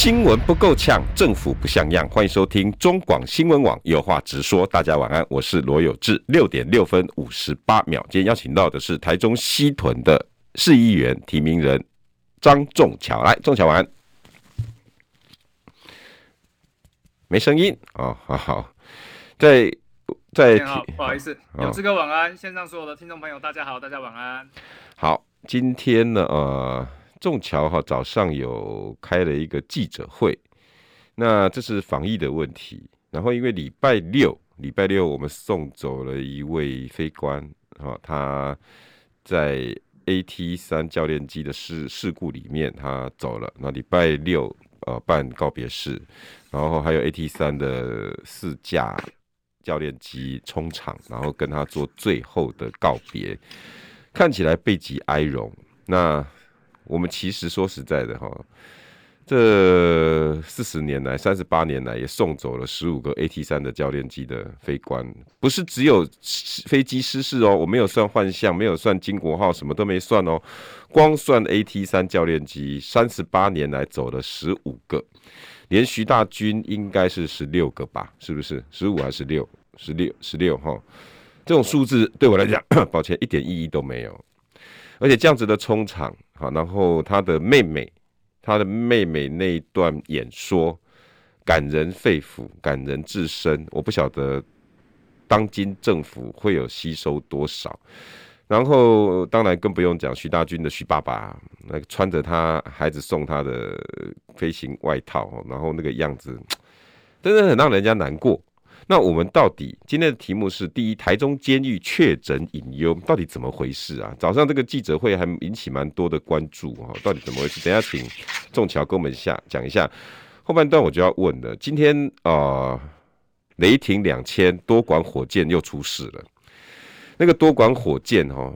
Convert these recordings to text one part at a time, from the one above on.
新闻不够呛，政府不像样。欢迎收听中广新闻网有话直说。大家晚安，我是罗有志。六点六分五十八秒，今天邀请到的是台中西屯的市议员提名人张仲桥。来，仲桥晚安。没声音哦，好好。在在，好，不好意思，有志哥晚安。线上所有的听众朋友，大家好，大家晚安。好，今天呢，呃。仲桥哈早上有开了一个记者会，那这是防疫的问题。然后因为礼拜六，礼拜六我们送走了一位飞官，哈，他在 AT 三教练机的事事故里面他走了。那礼拜六呃办告别式，然后还有 AT 三的四架教练机冲场，然后跟他做最后的告别，看起来背脊哀荣。那我们其实说实在的哈，这四十年来、三十八年来，也送走了十五个 AT 三的教练机的飞官，不是只有飞机失事哦，我没有算幻象，没有算金国号，什么都没算哦，光算 AT 三教练机，三十八年来走了十五个，连徐大军应该是十六个吧？是不是？十五还是六？十六？十六哈？这种数字对我来讲，抱歉，一点意义都没有。而且这样子的冲场，好，然后他的妹妹，他的妹妹那一段演说，感人肺腑，感人至深。我不晓得当今政府会有吸收多少。然后当然更不用讲徐大军的徐爸爸，那个穿着他孩子送他的飞行外套，然后那个样子，真的很让人家难过。那我们到底今天的题目是：第一，台中监狱确诊隐忧，到底怎么回事啊？早上这个记者会还引起蛮多的关注哈，到底怎么回事？等下请仲桥跟我们下讲一下。后半段我就要问了，今天啊、雷霆两千多管火箭又出事了，那个多管火箭哈。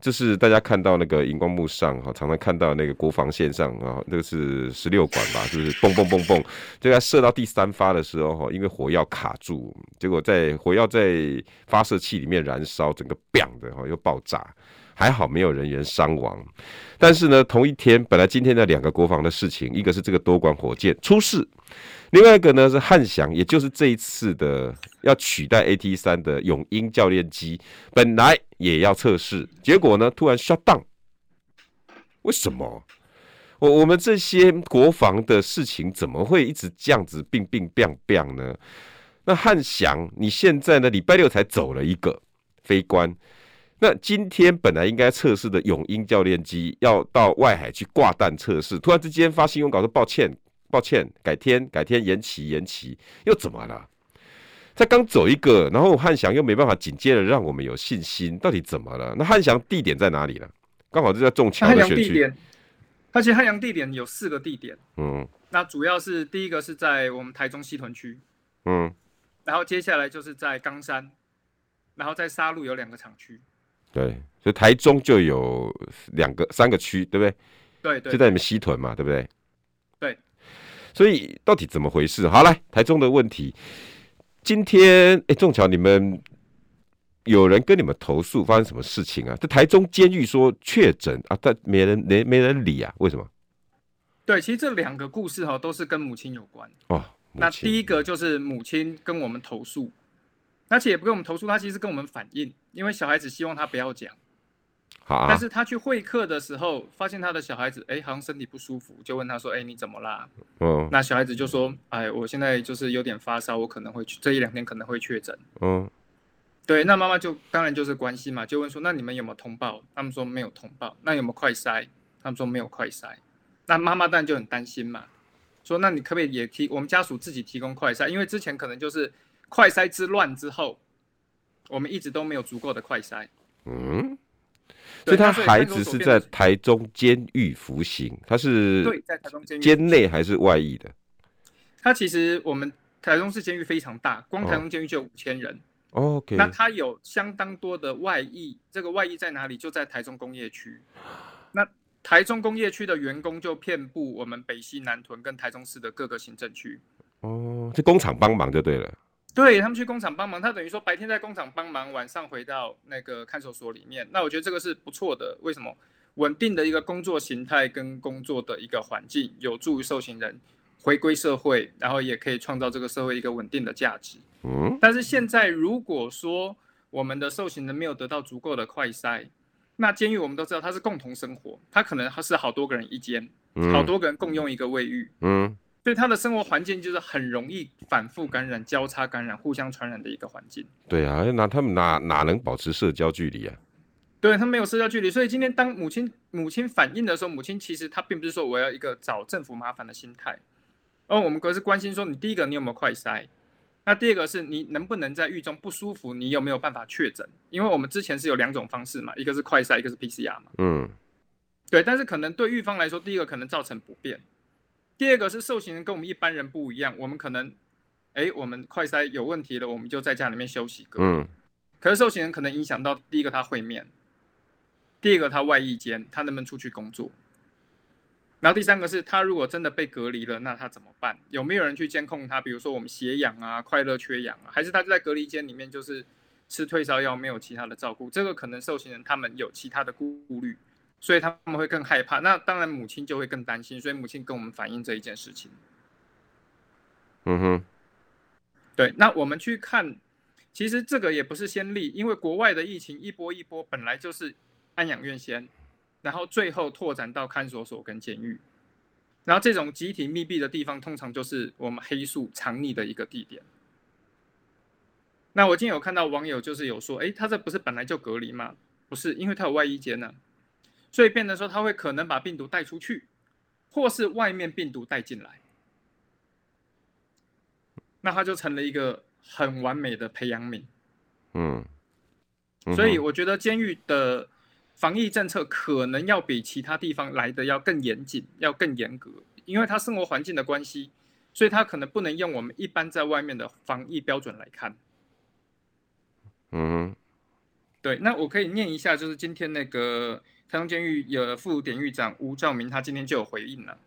就是大家看到那个荧光幕上哈，常常看到那个国防线上啊，那个是十六管吧，就是蹦蹦蹦蹦，就在射到第三发的时候哈，因为火药卡住，结果在火药在发射器里面燃烧，整个 “bang” 的哈又爆炸，还好没有人员伤亡。但是呢，同一天本来今天的两个国防的事情，一个是这个多管火箭出事。另外一个呢是汉翔，也就是这一次的要取代 AT 三的永鹰教练机，本来也要测试，结果呢突然 shut down。为什么？我我们这些国防的事情怎么会一直这样子病病变变呢？那汉翔，你现在呢礼拜六才走了一个飞官，那今天本来应该测试的永鹰教练机要到外海去挂弹测试，突然之间发新闻稿说抱歉。抱歉，改天改天延期延期，又怎么了？才刚走一个，然后汉翔又没办法紧接着让我们有信心，到底怎么了？那汉翔地点在哪里呢？刚好就在中桥的选区。而且汉阳地点有四个地点，嗯，那主要是第一个是在我们台中西屯区，嗯，然后接下来就是在冈山，然后在沙鹿有两个厂区，对，所以台中就有两个三个区，对不对？对对，就在你们西屯嘛，对不对？对。所以到底怎么回事？好，来台中的问题。今天哎，仲桥，你们有人跟你们投诉，发生什么事情啊？这台中监狱说确诊啊，但没人没没人理啊？为什么？对，其实这两个故事哈，都是跟母亲有关哦。那第一个就是母亲跟我们投诉，而且也不跟我们投诉，他其实跟我们反映，因为小孩子希望他不要讲。啊、但是他去会客的时候，发现他的小孩子，哎、欸，好像身体不舒服，就问他说，哎、欸，你怎么啦？嗯，那小孩子就说，哎，我现在就是有点发烧，我可能会去这一两天可能会确诊。嗯，对，那妈妈就当然就是关心嘛，就问说，那你们有没有通报？他们说没有通报。那有没有快筛？他们说没有快筛。那妈妈当然就很担心嘛，说那你可不可以也提我们家属自己提供快筛？因为之前可能就是快筛之乱之后，我们一直都没有足够的快筛。嗯。所以他孩子是在台中监狱服刑，他是对在台中监狱监内还是外役的？他其实我们台中市监狱非常大，光台中监狱就有五千人，OK，那他有相当多的外溢，这个外溢在哪里？就在台中工业区。那台中工业区的员工就遍布我们北西南屯跟台中市的各个行政区。哦，这工厂帮忙就对了。对，他们去工厂帮忙，他等于说白天在工厂帮忙，晚上回到那个看守所里面。那我觉得这个是不错的。为什么？稳定的一个工作形态跟工作的一个环境，有助于受刑人回归社会，然后也可以创造这个社会一个稳定的价值。嗯。但是现在如果说我们的受刑人没有得到足够的快筛，那监狱我们都知道它是共同生活，它可能是好多个人一间，好多个人共用一个卫浴。嗯。所以他的生活环境就是很容易反复感染、交叉感染、互相传染的一个环境。对啊，那他们哪哪能保持社交距离啊？对，他没有社交距离，所以今天当母亲母亲反映的时候，母亲其实她并不是说我要一个找政府麻烦的心态，而我们可是关心说，你第一个你有没有快筛？那第二个是你能不能在狱中不舒服，你有没有办法确诊？因为我们之前是有两种方式嘛，一个是快筛，一个是 PCR 嘛。嗯，对，但是可能对狱方来说，第一个可能造成不便，第二个是受刑人跟我们一般人不一样，我们可能，哎，我们快筛有问题了，我们就在家里面休息。嗯，可是受刑人可能影响到第一个他会面。第二个，他外役间，他能不能出去工作？然后第三个是他如果真的被隔离了，那他怎么办？有没有人去监控他？比如说我们血氧啊、快乐缺氧啊，还是他就在隔离间里面就是吃退烧药，没有其他的照顾？这个可能受刑人他们有其他的顾虑，所以他们会更害怕。那当然母亲就会更担心，所以母亲跟我们反映这一件事情。嗯哼，对。那我们去看，其实这个也不是先例，因为国外的疫情一波一波本来就是。安养院先，然后最后拓展到看守所跟监狱，然后这种集体密闭的地方，通常就是我们黑素藏匿的一个地点。那我今天有看到网友就是有说，诶，他这不是本来就隔离吗？不是，因为他有外衣间呢，所以变得说他会可能把病毒带出去，或是外面病毒带进来，那他就成了一个很完美的培养皿。嗯，所以我觉得监狱的。防疫政策可能要比其他地方来的要更严谨，要更严格，因为他生活环境的关系，所以他可能不能用我们一般在外面的防疫标准来看。嗯，对，那我可以念一下，就是今天那个台中监狱有副典狱长吴兆明，他今天就有回应了。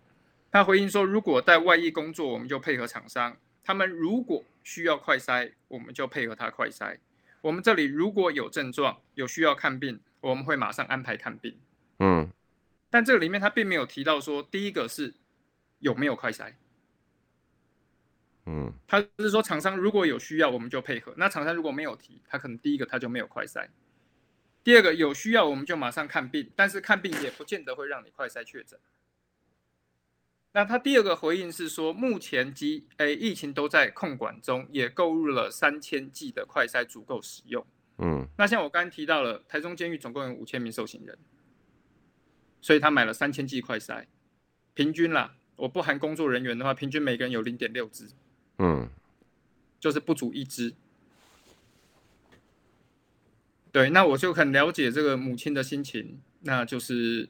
他回应说，如果在外役工作，我们就配合厂商；他们如果需要快筛，我们就配合他快筛。我们这里如果有症状，有需要看病。我们会马上安排看病，嗯，但这个里面他并没有提到说，第一个是有没有快筛，嗯，他是说厂商如果有需要，我们就配合。那厂商如果没有提，他可能第一个他就没有快筛，第二个有需要我们就马上看病，但是看病也不见得会让你快筛确诊。那他第二个回应是说，目前及诶疫情都在控管中，也购入了三千剂的快筛足够使用。嗯，那像我刚刚提到了，台中监狱总共有五千名受刑人，所以他买了三千剂快筛，平均啦，我不含工作人员的话，平均每个人有零点六支，嗯，就是不足一支。对，那我就很了解这个母亲的心情，那就是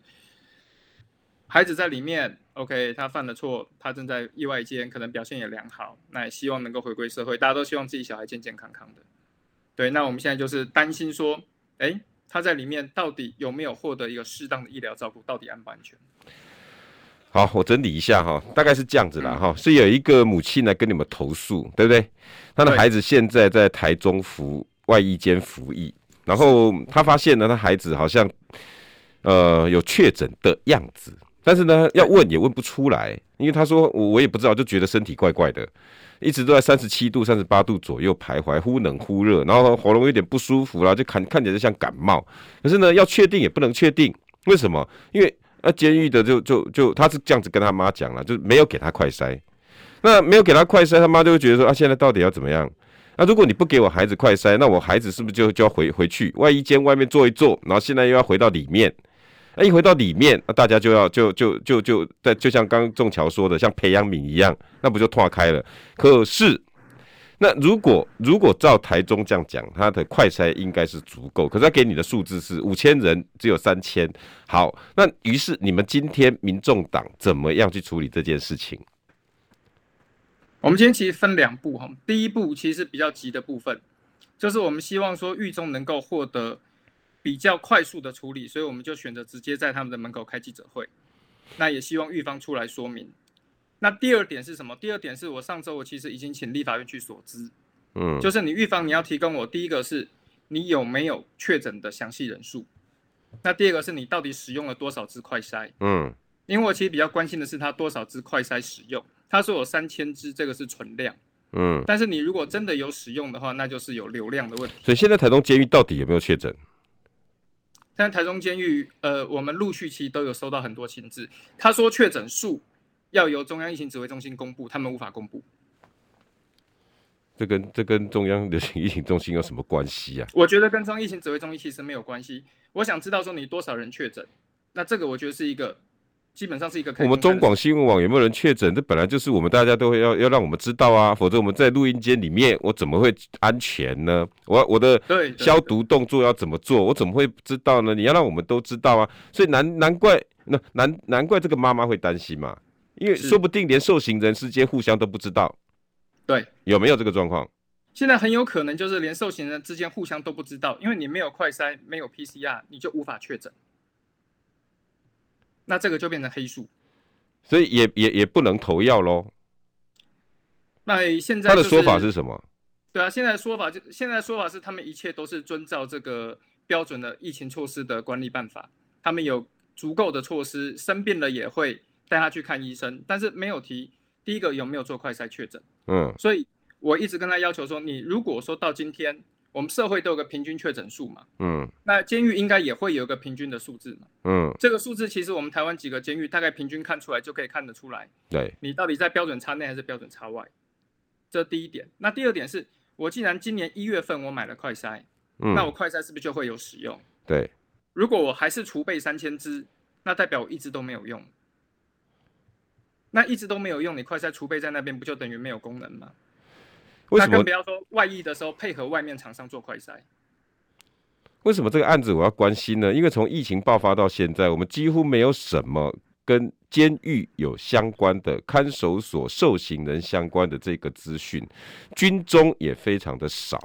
孩子在里面，OK，他犯了错，他正在意外间，可能表现也良好，那也希望能够回归社会，大家都希望自己小孩健健康康的。对，那我们现在就是担心说，哎，他在里面到底有没有获得一个适当的医疗照顾，到底安不安全？好，我整理一下哈，大概是这样子啦哈，嗯、是有一个母亲来跟你们投诉，对不对？他的孩子现在在台中服外役间服役，然后他发现呢，他孩子好像呃有确诊的样子，但是呢要问也问不出来，因为他说我我也不知道，就觉得身体怪怪的。一直都在三十七度、三十八度左右徘徊，忽冷忽热，然后喉咙有点不舒服啦，就看看起来就像感冒。可是呢，要确定也不能确定，为什么？因为那监狱的就就就他是这样子跟他妈讲了，就没有给他快筛。那没有给他快筛，他妈就会觉得说啊，现在到底要怎么样？那如果你不给我孩子快筛，那我孩子是不是就就要回回去外衣间外面坐一坐，然后现在又要回到里面？那一回到里面，那大家就要就就就就在就像刚刚仲桥说的，像培养皿一样，那不就断开了？可是，那如果如果照台中这样讲，他的快筛应该是足够，可是他给你的数字是五千人只有三千。好，那于是你们今天民众党怎么样去处理这件事情？我们今天其实分两步哈，第一步其实是比较急的部分，就是我们希望说狱中能够获得比较快速的处理，所以我们就选择直接在他们的门口开记者会。那也希望狱方出来说明。那第二点是什么？第二点是我上周我其实已经请立法院去所知，嗯，就是你狱方你要提供我第一个是你有没有确诊的详细人数，那第二个是你到底使用了多少支快筛，嗯，因为我其实比较关心的是他多少支快筛使用。他说有三千只，这个是存量。嗯，但是你如果真的有使用的话，那就是有流量的问题。所以现在台中监狱到底有没有确诊？现在台中监狱，呃，我们陆续其实都有收到很多情资。他说确诊数要由中央疫情指挥中心公布，他们无法公布。这跟这跟中央流行疫情中心有什么关系啊？我觉得跟中央疫情指挥中心其实没有关系。我想知道说你多少人确诊，那这个我觉得是一个。基本上是一个。我们中广新闻网有没有人确诊？这本来就是我们大家都会要要让我们知道啊，否则我们在录音间里面，我怎么会安全呢？我我的消毒动作要怎么做？我怎么会知道呢？你要让我们都知道啊！所以难难怪那难难怪这个妈妈会担心嘛，因为说不定连受刑人之间互相都不知道。对，有没有这个状况？现在很有可能就是连受刑人之间互相都不知道，因为你没有快筛，没有 PCR，你就无法确诊。那这个就变成黑数，所以也也也不能投药喽。那现在、就是、他的说法是什么？对啊，现在说法就现在说法是他们一切都是遵照这个标准的疫情措施的管理办法，他们有足够的措施，生病了也会带他去看医生，但是没有提第一个有没有做快筛确诊。嗯，所以我一直跟他要求说，你如果说到今天。我们社会都有个平均确诊数嘛，嗯，那监狱应该也会有个平均的数字嘛，嗯，这个数字其实我们台湾几个监狱大概平均看出来就可以看得出来，对，你到底在标准差内还是标准差外，这第一点。那第二点是，我既然今年一月份我买了快筛，嗯，那我快筛是不是就会有使用？对，如果我还是储备三千支，那代表我一直都没有用，那一直都没有用，你快筛储备在那边不就等于没有功能吗？那更不要说外溢的时候配合外面厂商做快筛。为什么这个案子我要关心呢？因为从疫情爆发到现在，我们几乎没有什么跟监狱有相关的看守所受刑人相关的这个资讯，军中也非常的少。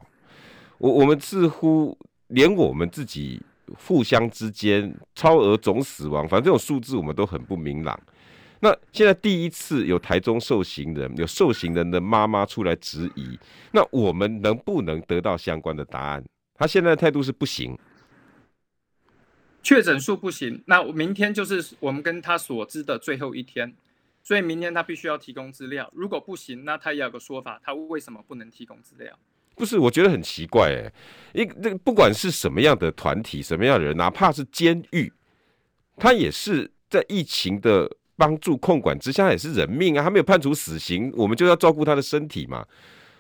我我们似乎连我们自己互相之间超额总死亡，反正这种数字我们都很不明朗。那现在第一次有台中受刑人，有受刑人的妈妈出来质疑，那我们能不能得到相关的答案？他现在的态度是不行，确诊数不行。那明天就是我们跟他所知的最后一天，所以明天他必须要提供资料。如果不行，那他也有个说法，他为什么不能提供资料？不是，我觉得很奇怪哎，一这个不管是什么样的团体，什么样的人，哪怕是监狱，他也是在疫情的。帮助控管之下也是人命啊，他没有判处死刑，我们就要照顾他的身体嘛。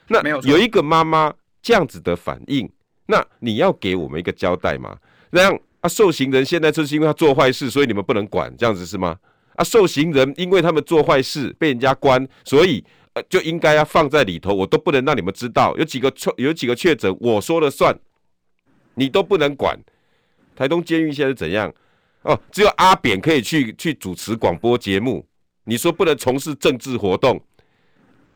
那有一个妈妈这样子的反应，那你要给我们一个交代嘛？那样啊，受刑人现在就是因为他做坏事，所以你们不能管，这样子是吗？啊，受刑人因为他们做坏事被人家关，所以呃就应该要放在里头，我都不能让你们知道。有几个确有几个确诊，我说了算，你都不能管。台东监狱现在是怎样？哦，只有阿扁可以去去主持广播节目。你说不能从事政治活动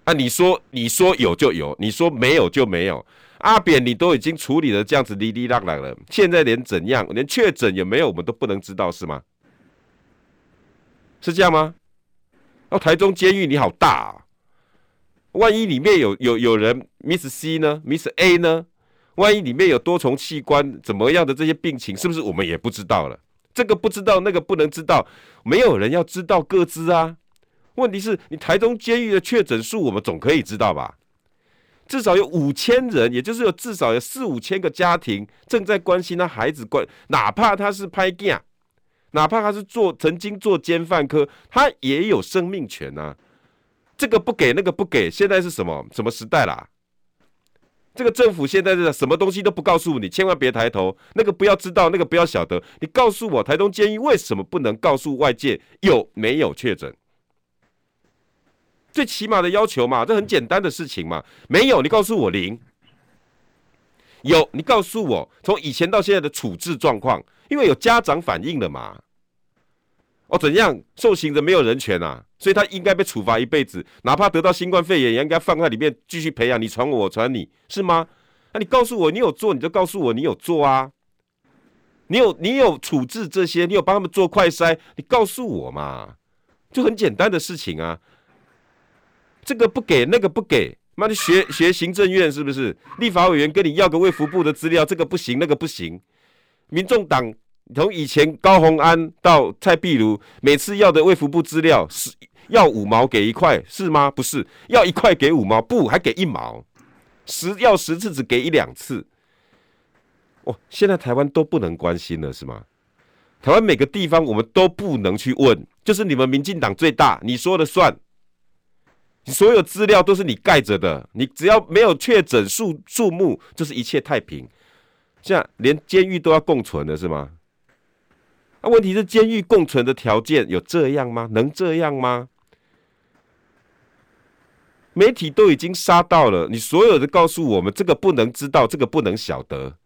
啊？你说你说有就有，你说没有就没有。阿扁，你都已经处理的这样子哩哩啦啦了，现在连怎样，连确诊有没有，我们都不能知道是吗？是这样吗？哦，台中监狱你好大啊，万一里面有有有人 Miss C 呢，Miss A 呢？万一里面有多重器官怎么样的这些病情，是不是我们也不知道了？这个不知道，那个不能知道，没有人要知道各自啊。问题是你台中监狱的确诊数，我们总可以知道吧？至少有五千人，也就是有至少有四五千个家庭正在关心他孩子关，哪怕他是歹囝，哪怕他是做曾经做奸犯科，他也有生命权啊。这个不给，那个不给，现在是什么什么时代啦？这个政府现在是什么东西都不告诉你，千万别抬头。那个不要知道，那个不要晓得。你告诉我，台东监狱为什么不能告诉外界有没有确诊？最起码的要求嘛，这很简单的事情嘛。没有，你告诉我零。有，你告诉我从以前到现在的处置状况，因为有家长反映了嘛。哦，怎样受刑人没有人权啊？所以他应该被处罚一辈子，哪怕得到新冠肺炎，也应该放在里面继续培养。你传我，我传你，是吗？那你告诉我你有做，你就告诉我你有做啊。你有你有处置这些，你有帮他们做快筛，你告诉我嘛，就很简单的事情啊。这个不给，那个不给，妈的学学行政院是不是？立法委员跟你要个卫福部的资料，这个不行，那个不行。民众党从以前高虹安到蔡壁如，每次要的卫福部资料是要五毛给一块，是吗？不是，要一块给五毛，不还给一毛，十要十次只给一两次。哦，现在台湾都不能关心了，是吗？台湾每个地方我们都不能去问，就是你们民进党最大，你说了算，你所有资料都是你盖着的，你只要没有确诊数数目，就是一切太平。现在连监狱都要共存了，是吗？那、啊、问题是监狱共存的条件有这样吗？能这样吗？媒体都已经杀到了，你所有的告诉我们这个不能知道，这个不能晓得。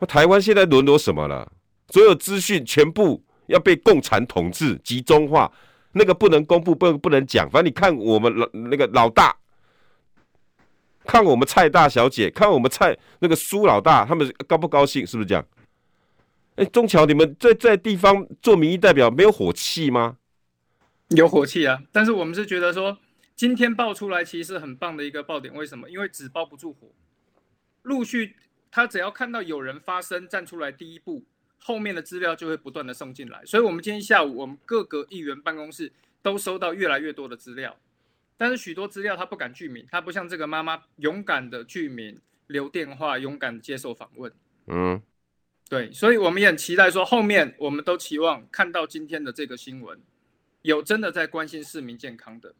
那台湾现在沦落什么了？所有资讯全部要被共产统治、集中化，那个不能公布，不不能讲。反正你看我们老那个老大，看我们蔡大小姐，看我们蔡那个苏老大，他们高不高兴？是不是这样？哎，中桥，你们在在地方做民意代表，没有火气吗？有火气啊！但是我们是觉得说，今天爆出来其实是很棒的一个爆点。为什么？因为纸包不住火，陆续。他只要看到有人发声站出来，第一步后面的资料就会不断的送进来。所以，我们今天下午我们各个议员办公室都收到越来越多的资料，但是许多资料他不敢具名，他不像这个妈妈勇敢的具名留电话，勇敢接受访问。嗯，对，所以我们也很期待说，后面我们都期望看到今天的这个新闻，有真的在关心市民健康的，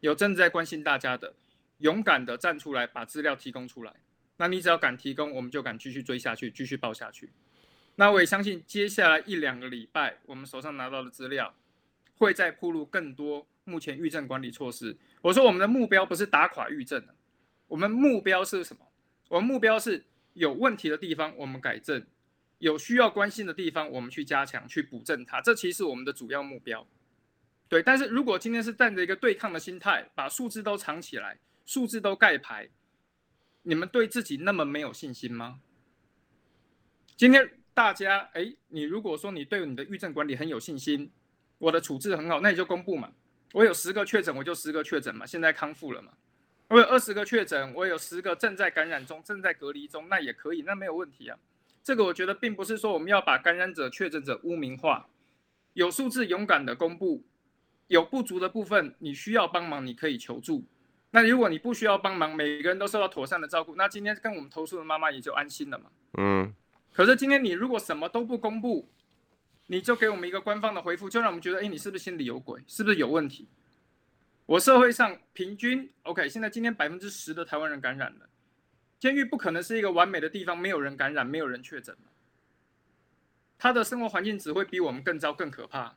有真的在关心大家的，勇敢的站出来把资料提供出来。那你只要敢提供，我们就敢继续追下去，继续报下去。那我也相信，接下来一两个礼拜，我们手上拿到的资料，会再铺路更多目前预症管理措施。我说，我们的目标不是打垮预症，我们目标是什么？我们目标是有问题的地方我们改正，有需要关心的地方我们去加强、去补正它。这其实是我们的主要目标。对，但是如果今天是带着一个对抗的心态，把数字都藏起来，数字都盖牌。你们对自己那么没有信心吗？今天大家，哎，你如果说你对你的预症管理很有信心，我的处置很好，那你就公布嘛。我有十个确诊，我就十个确诊嘛。现在康复了嘛。我有二十个确诊，我有十个正在感染中，正在隔离中，那也可以，那没有问题啊。这个我觉得并不是说我们要把感染者、确诊者污名化，有数字勇敢的公布，有不足的部分你需要帮忙，你可以求助。那如果你不需要帮忙，每个人都受到妥善的照顾，那今天跟我们投诉的妈妈也就安心了嘛。嗯。可是今天你如果什么都不公布，你就给我们一个官方的回复，就让我们觉得，哎，你是不是心里有鬼？是不是有问题？我社会上平均，OK，现在今天百分之十的台湾人感染了，监狱不可能是一个完美的地方，没有人感染，没有人确诊。他的生活环境只会比我们更糟、更可怕。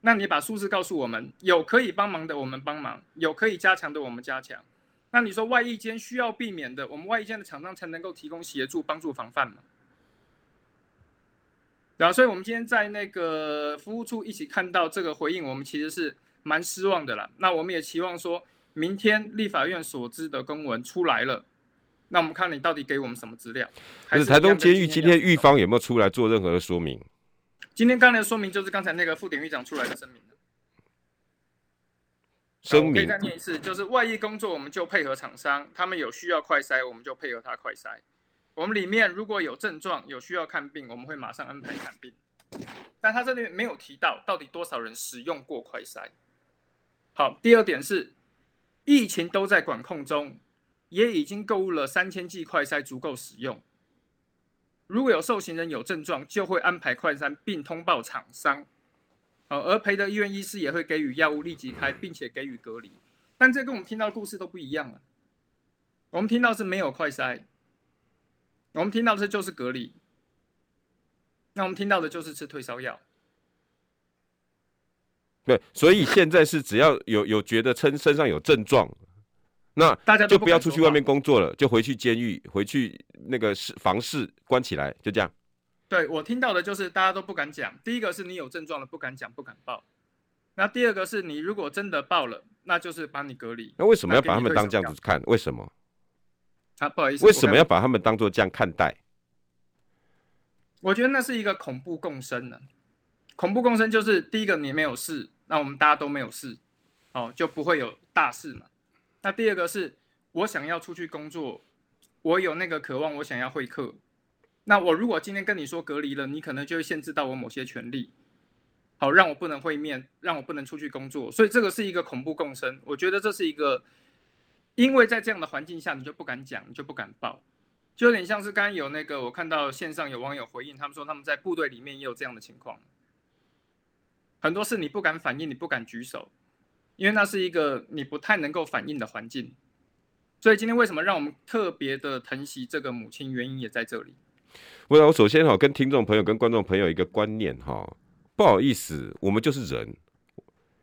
那你把数字告诉我们，有可以帮忙的我们帮忙，有可以加强的我们加强。那你说外役间需要避免的，我们外役间的厂商才能够提供协助、帮助、防范嘛？然后，所以我们今天在那个服务处一起看到这个回应，我们其实是蛮失望的啦。那我们也期望说，明天立法院所知的公文出来了，那我们看你到底给我们什么资料？还是台东监狱今天狱方有没有出来做任何的说明？今天刚才的说明就是刚才那个副典狱长出来的声明。声明。可以再念一次，就是外役工作我们就配合厂商，他们有需要快筛我们就配合他快筛。我们里面如果有症状有需要看病，我们会马上安排看病。但他这里没有提到到底多少人使用过快筛。好，第二点是疫情都在管控中，也已经购入了三千剂快筛，足够使用。如果有受刑人有症状，就会安排快筛并通报厂商，而陪的医院医师也会给予药物立即开，并且给予隔离。但这跟我们听到的故事都不一样了。我们听到是没有快筛，我们听到的就是隔离，那我们听到的就是吃退烧药。对，所以现在是只要有有觉得身身上有症状。那大家就不要出去外面工作了，就回去监狱，回去那个室房室关起来，就这样。对，我听到的就是大家都不敢讲。第一个是你有症状了不敢讲不敢报，那第二个是你如果真的报了，那就是把你隔离。那为什么要把他们当这样子看？为什么？啊，不好意思，为什么要把他们当做这样看待？我觉得那是一个恐怖共生呢。恐怖共生就是第一个，你没有事，那我们大家都没有事，哦，就不会有大事嘛。那第二个是我想要出去工作，我有那个渴望，我想要会客。那我如果今天跟你说隔离了，你可能就会限制到我某些权利，好，让我不能会面，让我不能出去工作。所以这个是一个恐怖共生。我觉得这是一个，因为在这样的环境下，你就不敢讲，你就不敢报。就有点像是刚刚有那个，我看到线上有网友回应，他们说他们在部队里面也有这样的情况，很多事你不敢反应，你不敢举手，因为那是一个你不太能够反应的环境。所以今天为什么让我们特别的疼惜这个母亲，原因也在这里。我我首先哈跟听众朋友、跟观众朋友一个观念哈，不好意思，我们就是人，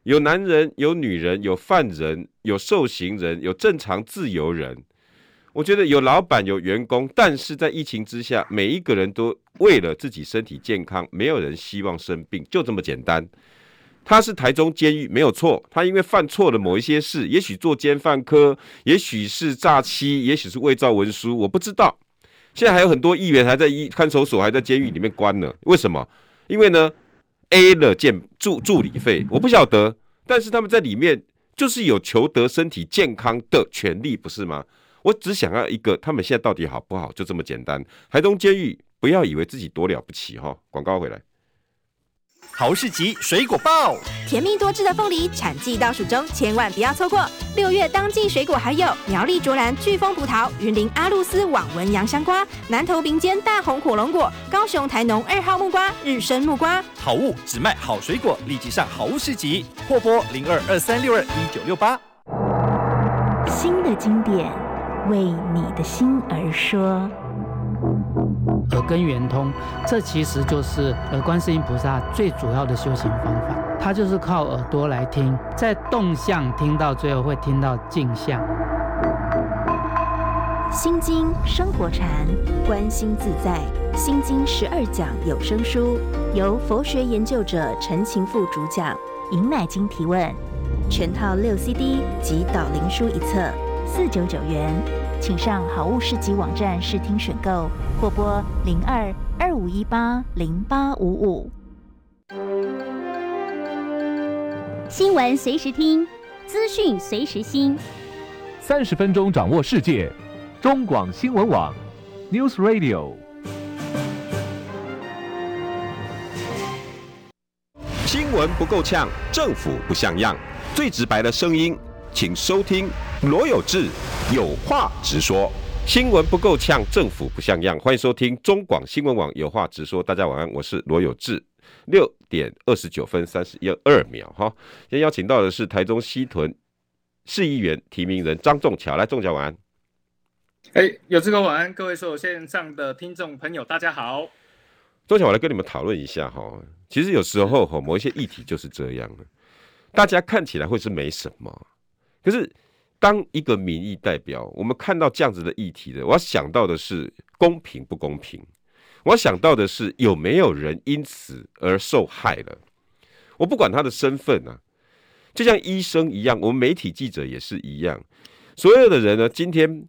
有男人，有女人，有犯人，有受刑人，有正常自由人。我觉得有老板有员工，但是在疫情之下，每一个人都为了自己身体健康，没有人希望生病，就这么简单。他是台中监狱没有错，他因为犯错了某一些事，也许作奸犯科，也许是诈欺，也许是伪造文书，我不知道。现在还有很多议员还在一看守所，还在监狱里面关呢。为什么？因为呢，A 了建助助理费，我不晓得，但是他们在里面就是有求得身体健康的权利，不是吗？我只想要一个，他们现在到底好不好？就这么简单。台中监狱，不要以为自己多了不起哈。广告回来，好市集水果报，甜蜜多汁的凤梨产季倒数中，千万不要错过。六月当季水果还有苗栗卓兰巨峰葡萄、云林阿露斯网纹洋香瓜、南投民间大红火龙果、高雄台农二号木瓜、日升木瓜。好物只卖好水果，立即上好物市集，或拨零二二三六二一九六八。新的经典。为你的心而说，耳根圆通，这其实就是呃观世音菩萨最主要的修行方法。它就是靠耳朵来听，在动向听到最后会听到静相。心经生活禅，观心自在。心经十二讲有声书，由佛学研究者陈晴富主讲，尹乃菁提问，全套六 CD 及导灵书一册。四九九元，请上好物市集网站试听选购，或拨零二二五一八零八五五。新闻随时听，资讯随时新，三十分钟掌握世界。中广新闻网，News Radio。新闻不够呛，政府不像样，最直白的声音。请收听罗有志有话直说，新闻不够呛，政府不像样。欢迎收听中广新闻网有话直说。大家晚安，我是罗有志。六点二十九分三十一二秒，哈。今天邀请到的是台中西屯市议员提名人张仲桥，来，仲桥晚安。哎，有志哥晚安，各位所有线上的听众朋友，大家好。仲桥，我来跟你们讨论一下哈。其实有时候哈，某一些议题就是这样的，大家看起来会是没什么。可是，当一个民意代表，我们看到这样子的议题的，我要想到的是公平不公平，我要想到的是有没有人因此而受害了。我不管他的身份啊，就像医生一样，我们媒体记者也是一样，所有的人呢，今天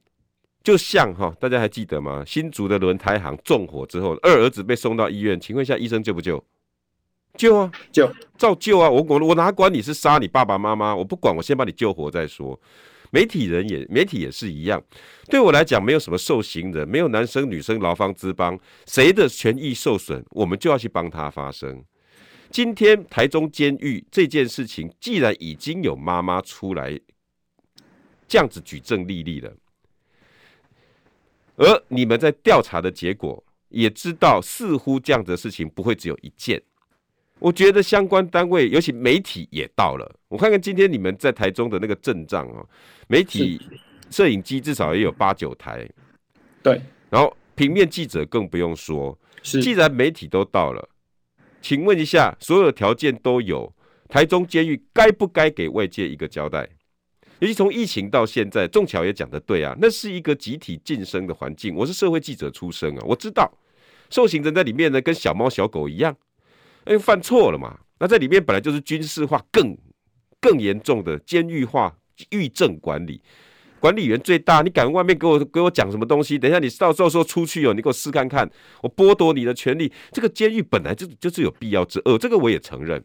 就像哈，大家还记得吗？新竹的轮胎行纵火之后，二儿子被送到医院，请问一下，医生救不救？救啊，救，照救啊！我我我哪管你是杀你爸爸妈妈，我不管，我先把你救活再说。媒体人也，媒体也是一样。对我来讲，没有什么受刑人，没有男生女生、劳方资邦，谁的权益受损，我们就要去帮他发声。今天台中监狱这件事情，既然已经有妈妈出来这样子举证立例了，而你们在调查的结果也知道，似乎这样子的事情不会只有一件。我觉得相关单位，尤其媒体也到了。我看看今天你们在台中的那个阵仗哦，媒体摄影机至少也有八九台。对，然后平面记者更不用说。是，既然媒体都到了，请问一下，所有条件都有，台中监狱该不该给外界一个交代？尤其从疫情到现在，仲巧也讲的对啊，那是一个集体晋升的环境。我是社会记者出身啊，我知道受刑人在里面呢，跟小猫小狗一样。因为犯错了嘛，那这里面本来就是军事化更更严重的监狱化狱政管理，管理员最大，你敢外面给我给我讲什么东西？等一下你到时候说出去哦，你给我试看看，我剥夺你的权利。这个监狱本来就就是有必要之恶，这个我也承认。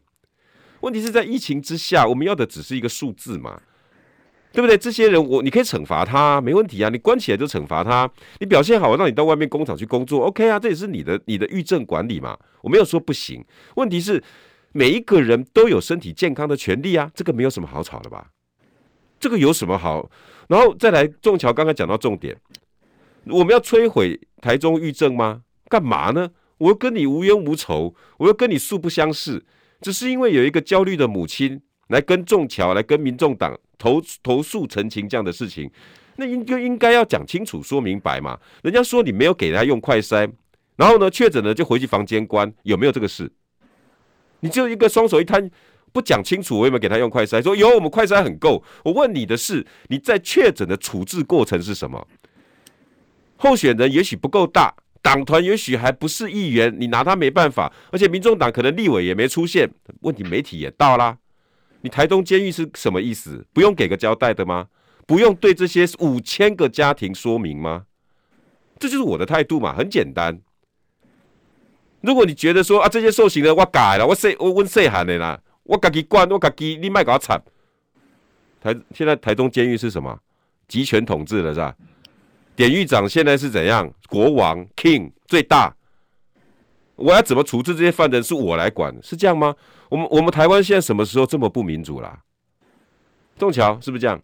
问题是在疫情之下，我们要的只是一个数字嘛，对不对？这些人我你可以惩罚他，没问题啊，你关起来就惩罚他。你表现好，我让你到外面工厂去工作，OK 啊，这也是你的你的狱政管理嘛，我没有说不行。问题是每一个人都有身体健康的权利啊，这个没有什么好吵的吧？这个有什么好？然后再来，仲桥刚才讲到重点，我们要摧毁台中狱政吗？干嘛呢？我又跟你无冤无仇，我又跟你素不相识。只是因为有一个焦虑的母亲来跟仲桥、来跟民众党投投诉陈情这样的事情，那应就应该要讲清楚、说明白嘛。人家说你没有给他用快筛，然后呢确诊了就回去房间关，有没有这个事？你就一个双手一摊，不讲清楚，我有没有给他用快筛？说有，我们快筛很够。我问你的是，你在确诊的处置过程是什么？候选人也许不够大。党团也许还不是议员，你拿他没办法。而且民众党可能立委也没出现，问题媒体也到啦。你台东监狱是什么意思？不用给个交代的吗？不用对这些五千个家庭说明吗？这就是我的态度嘛，很简单。如果你觉得说啊，这些受刑的我改了，我谁我问谁喊的啦，我自己管，我自己你卖给我惨。台现在台东监狱是什么？集权统治了是吧？典狱长现在是怎样？国王 King 最大，我要怎么处置这些犯人？是我来管，是这样吗？我们我们台湾现在什么时候这么不民主啦？仲桥是不是这样？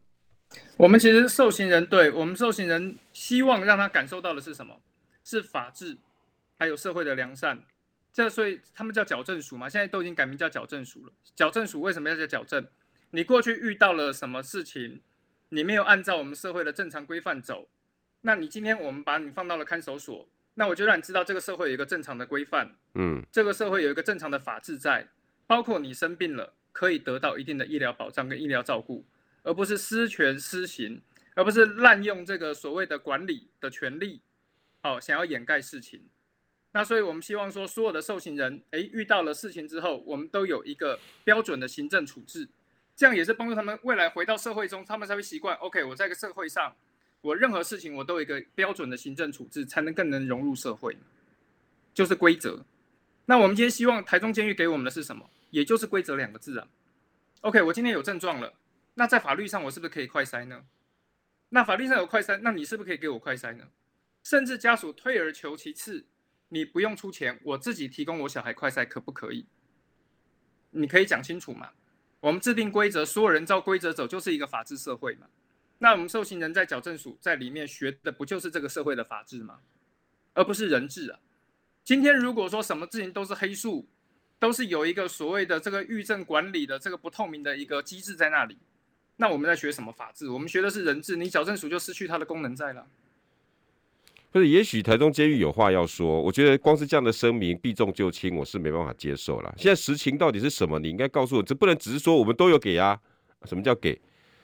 我们其实受刑人，对我们受刑人希望让他感受到的是什么？是法治，还有社会的良善。这所以他们叫矫正署嘛，现在都已经改名叫矫正署了。矫正署为什么要叫矫正？你过去遇到了什么事情？你没有按照我们社会的正常规范走。那你今天我们把你放到了看守所，那我就让你知道这个社会有一个正常的规范，嗯，这个社会有一个正常的法治在，包括你生病了可以得到一定的医疗保障跟医疗照顾，而不是私权私刑，而不是滥用这个所谓的管理的权利，好，想要掩盖事情。那所以我们希望说，所有的受刑人，诶，遇到了事情之后，我们都有一个标准的行政处置，这样也是帮助他们未来回到社会中，他们才会习惯。OK，我在一个社会上。我任何事情我都有一个标准的行政处置，才能更能融入社会，就是规则。那我们今天希望台中监狱给我们的是什么？也就是规则两个字啊。OK，我今天有症状了，那在法律上我是不是可以快筛呢？那法律上有快筛，那你是不是可以给我快筛呢？甚至家属退而求其次，你不用出钱，我自己提供我小孩快筛，可不可以？你可以讲清楚嘛。我们制定规则，所有人照规则走，就是一个法治社会嘛。那我们受刑人在矫正署在里面学的不就是这个社会的法治吗？而不是人治啊！今天如果说什么事情都是黑数，都是有一个所谓的这个狱政管理的这个不透明的一个机制在那里，那我们在学什么法治？我们学的是人治，你矫正署就失去它的功能在了。不是，也许台中监狱有话要说，我觉得光是这样的声明避重就轻，我是没办法接受了。现在实情到底是什么？你应该告诉我，这不能只是说我们都有给啊？什么叫给？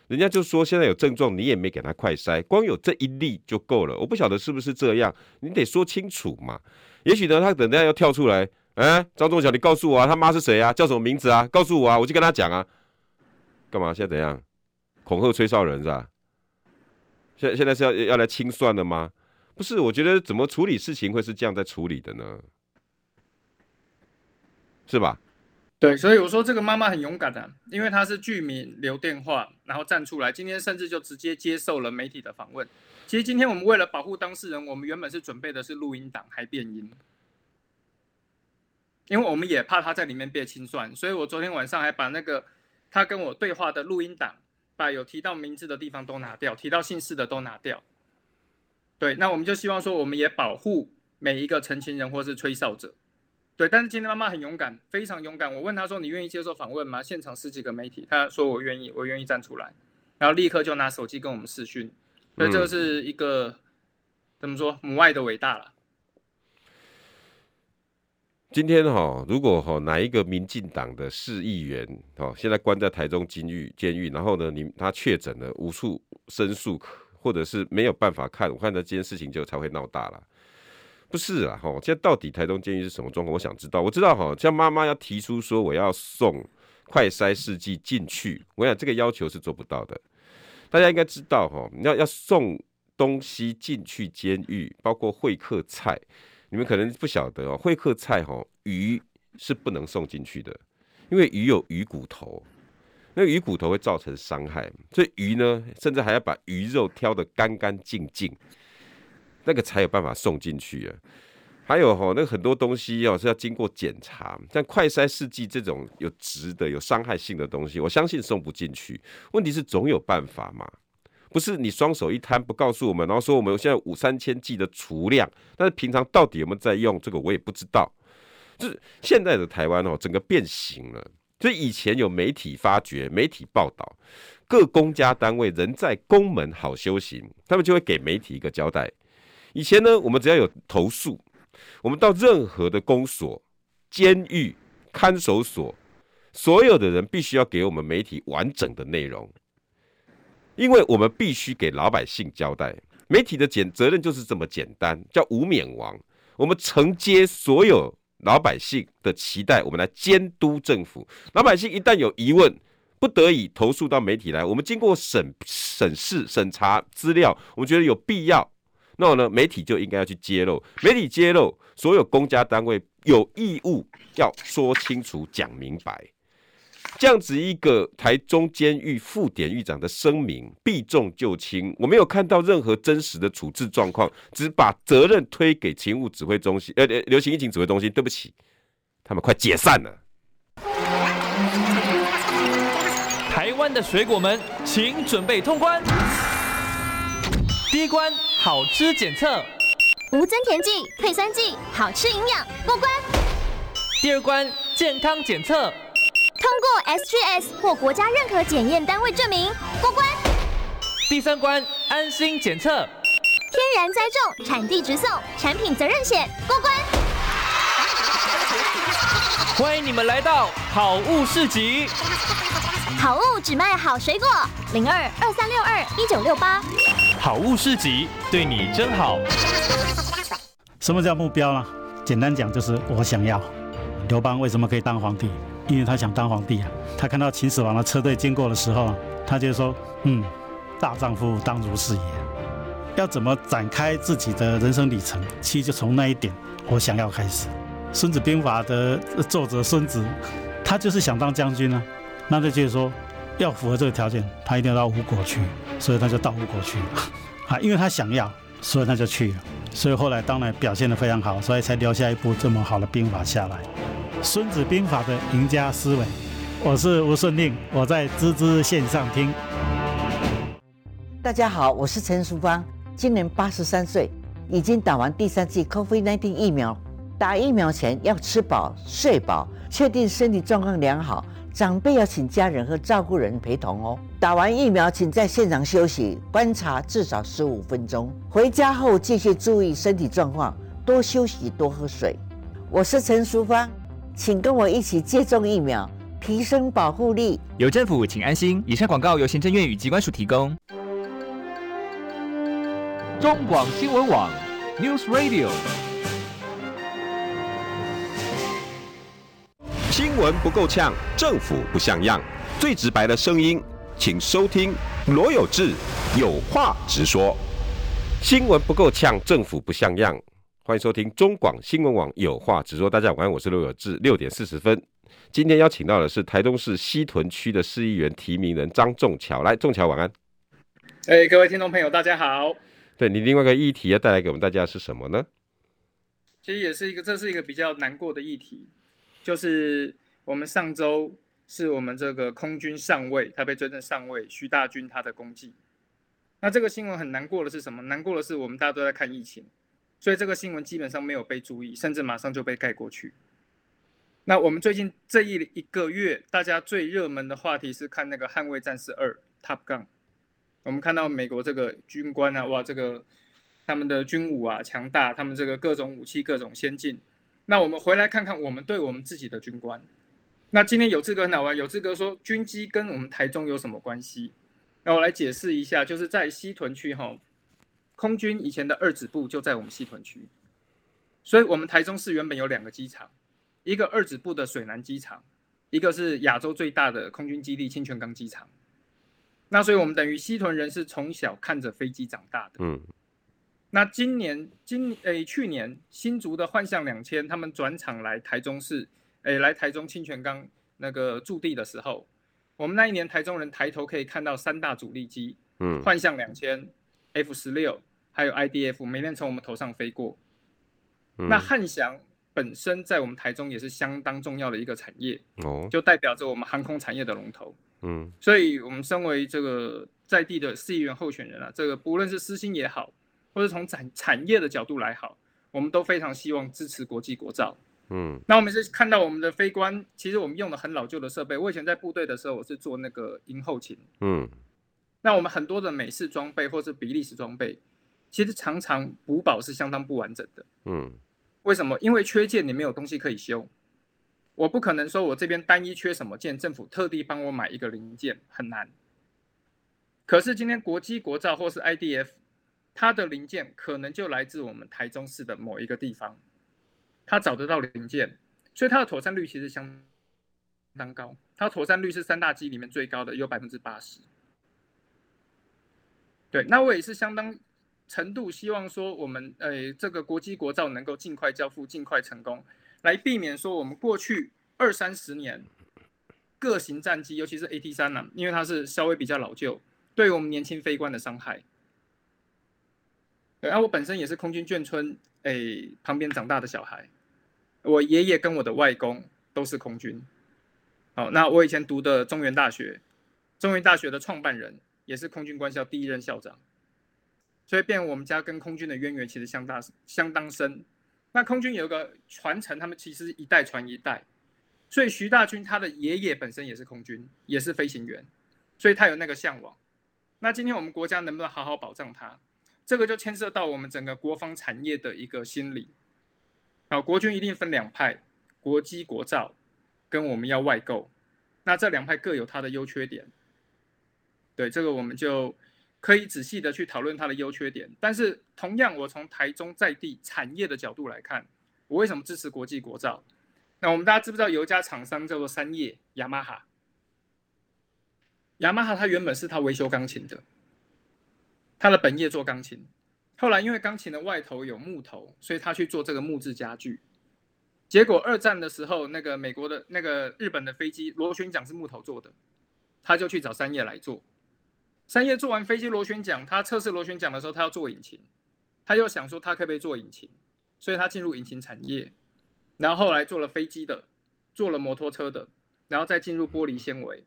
人家就说现在有症状，你也没给他快筛，光有这一例就够了。我不晓得是不是这样，你得说清楚嘛。也许呢，他等下要跳出来，哎，张仲桥，你告诉我啊，他妈是谁啊？叫什么名字啊？告诉我啊，我就跟他讲啊。干嘛？现在怎样？恐吓吹哨人是吧？现现在是要要来清算的吗？不是，我觉得怎么处理事情会是这样在处理的呢？是吧？对，所以我说这个妈妈很勇敢的、因为她是居民留电话，然后站出来，今天甚至就直接接受了媒体的访问。其实今天我们为了保护当事人，我们原本是准备的是录音档，还变音，因为我们也怕他在里面被清算，所以我昨天晚上还把那个他跟我对话的录音档，把有提到名字的地方都拿掉，提到姓氏的都拿掉。对，那我们就希望说，我们也保护每一个成情人或是吹哨者。对，但是今天妈妈很勇敢，非常勇敢。我问她说：“你愿意接受访问吗？”现场十几个媒体，她说：“我愿意，我愿意站出来。”然后立刻就拿手机跟我们视讯。所以这个是一个、嗯、怎么说母爱的伟大了。今天哈、哦，如果哈、哦、哪一个民进党的市议员哦，现在关在台中监狱监狱，然后呢，你他确诊了，无处申诉，或者是没有办法看，我看到这件事情就才会闹大了。不是啊，哈！现在到底台东监狱是什么状况？我想知道。我知道哈，像妈妈要提出说我要送快筛试剂进去，我想这个要求是做不到的。大家应该知道哈，要要送东西进去监狱，包括会客菜，你们可能不晓得哦，会客菜哈，鱼是不能送进去的，因为鱼有鱼骨头，那鱼骨头会造成伤害，所以鱼呢，甚至还要把鱼肉挑得干干净净，那个才有办法送进去啊。还有哈，那很多东西哦是要经过检查，像快筛试剂这种有质的、有伤害性的东西，我相信送不进去。问题是总有办法嘛，不是你双手一摊不告诉我们，然后说我们现在五三千剂的储量，但是平常到底有没有在用，这个我也不知道。就是现在的台湾哦，整个变形了。所以以前有媒体发掘、媒体报道，各公家单位人在公门好修行，他们就会给媒体一个交代。以前呢，我们只要有投诉。我们到任何的公所、监狱、看守所，所有的人必须要给我们媒体完整的内容，因为我们必须给老百姓交代。媒体的简责任就是这么简单，叫无冕王。我们承接所有老百姓的期待，我们来监督政府。老百姓一旦有疑问，不得已投诉到媒体来，我们经过审审视、审查资料，我们觉得有必要。那么呢，媒体就应该要去揭露，媒体揭露，所有公家单位有义务要说清楚、讲明白，这样子一个台中监狱副典狱长的声明避重就轻，我没有看到任何真实的处置状况，只把责任推给勤务指挥中心，呃，流行疫情指挥中心。对不起，他们快解散了。台湾的水果们，请准备通关。第一关。好吃检测，无增甜剂、退酸剂，好吃营养过关。第二关健康检测，通过 SGS 或国家认可检验单位证明过关。第三关安心检测，天然栽种、产地直送、产品责任险过关。欢迎你们来到好物市集，好物只卖好水果，零二二三六二一九六八。好物市集对你真好。什么叫目标呢？简单讲就是我想要。刘邦为什么可以当皇帝？因为他想当皇帝啊。他看到秦始皇的车队经过的时候，他就说：“嗯，大丈夫当如是也。”要怎么展开自己的人生里程？其实就从那一点“我想要”开始。《孙子兵法》的作者孙子，他就是想当将军啊。那他就是说。要符合这个条件，他一定要到吴国去，所以他就到吴国去 啊，因为他想要，所以他就去了，所以后来当然表现得非常好，所以才留下一部这么好的兵法下来。孙子兵法的赢家思维，我是吴顺令，我在滋滋线上听。大家好，我是陈淑芳，今年八十三岁，已经打完第三剂 COVID-19 疫苗。打疫苗前要吃饱睡饱，确定身体状况良好。长辈要请家人和照顾人陪同哦。打完疫苗，请在现场休息观察至少十五分钟。回家后继续注意身体状况，多休息，多喝水。我是陈淑芳，请跟我一起接种疫苗，提升保护力。有政府，请安心。以上广告由行政院与机关署提供。中广新闻网，News Radio。新闻不够呛，政府不像样，最直白的声音，请收听罗有志有话直说。新闻不够呛，政府不像样，欢迎收听中广新闻网有话直说。大家晚安，我是罗有志。六点四十分，今天邀请到的是台东市西屯区的市议员提名人张仲桥。来，仲桥晚安。哎、欸，各位听众朋友，大家好。对，你另外一个议题要带来给我们大家是什么呢？其实也是一个，这是一个比较难过的议题。就是我们上周是我们这个空军上尉，他被追认上尉徐大军他的功绩。那这个新闻很难过的是什么？难过的是我们大家都在看疫情，所以这个新闻基本上没有被注意，甚至马上就被盖过去。那我们最近这一一个月，大家最热门的话题是看那个《捍卫战士二》Top Gun。我们看到美国这个军官啊，哇，这个他们的军武啊强大，他们这个各种武器各种先进。那我们回来看看我们对我们自己的军官。那今天有志哥很好玩，有志哥说军机跟我们台中有什么关系？那我来解释一下，就是在西屯区哈，空军以前的二指部就在我们西屯区，所以我们台中市原本有两个机场，一个二指部的水南机场，一个是亚洲最大的空军基地清泉岗机场。那所以我们等于西屯人是从小看着飞机长大的。嗯。那今年今诶、欸、去年新竹的幻象两千，他们转场来台中市，诶、欸、来台中清泉岗那个驻地的时候，我们那一年台中人抬头可以看到三大主力机，嗯，幻象两千、F 十六还有 IDF，每天从我们头上飞过。嗯、那汉翔本身在我们台中也是相当重要的一个产业，哦，就代表着我们航空产业的龙头，嗯，所以我们身为这个在地的市议员候选人啊，这个不论是私心也好。或者从产产业的角度来好，我们都非常希望支持国际国造。嗯，那我们是看到我们的飞官，其实我们用的很老旧的设备。我以前在部队的时候，我是做那个营后勤。嗯，那我们很多的美式装备或是比利时装备，其实常常补保是相当不完整的。嗯，为什么？因为缺件，你没有东西可以修。我不可能说我这边单一缺什么件，政府特地帮我买一个零件，很难。可是今天国际国造或是 IDF。它的零件可能就来自我们台中市的某一个地方，它找得到零件，所以它的妥善率其实相当高。它妥善率是三大机里面最高的，有百分之八十。对，那我也是相当程度希望说，我们呃这个国机国造能够尽快交付，尽快成功，来避免说我们过去二三十年各型战机，尤其是 AT 三呢，因为它是稍微比较老旧，对我们年轻飞官的伤害。然后我本身也是空军眷村诶、旁边长大的小孩，我爷爷跟我的外公都是空军。好，那我以前读的中原大学，中原大学的创办人也是空军官校第一任校长，所以变我们家跟空军的渊源其实相当相当深。那空军有个传承，他们其实一代传一代，所以徐大军他的爷爷本身也是空军，也是飞行员，所以他有那个向往。那今天我们国家能不能好好保障他？这个就牵涉到我们整个国防产业的一个心理，啊，国军一定分两派，国机国造，跟我们要外购，那这两派各有它的优缺点，对，这个我们就可以仔细的去讨论它的优缺点。但是同样，我从台中在地产业的角度来看，我为什么支持国际国造？那我们大家知不知道有一家厂商叫做三叶雅马哈？雅马哈它原本是它维修钢琴的。他的本业做钢琴，后来因为钢琴的外头有木头，所以他去做这个木质家具。结果二战的时候，那个美国的那个日本的飞机螺旋桨是木头做的，他就去找三叶来做。三叶做完飞机螺旋桨，他测试螺旋桨的时候，他要做引擎，他又想说他可不可以做引擎，所以他进入引擎产业，然后后来做了飞机的，做了摩托车的，然后再进入玻璃纤维。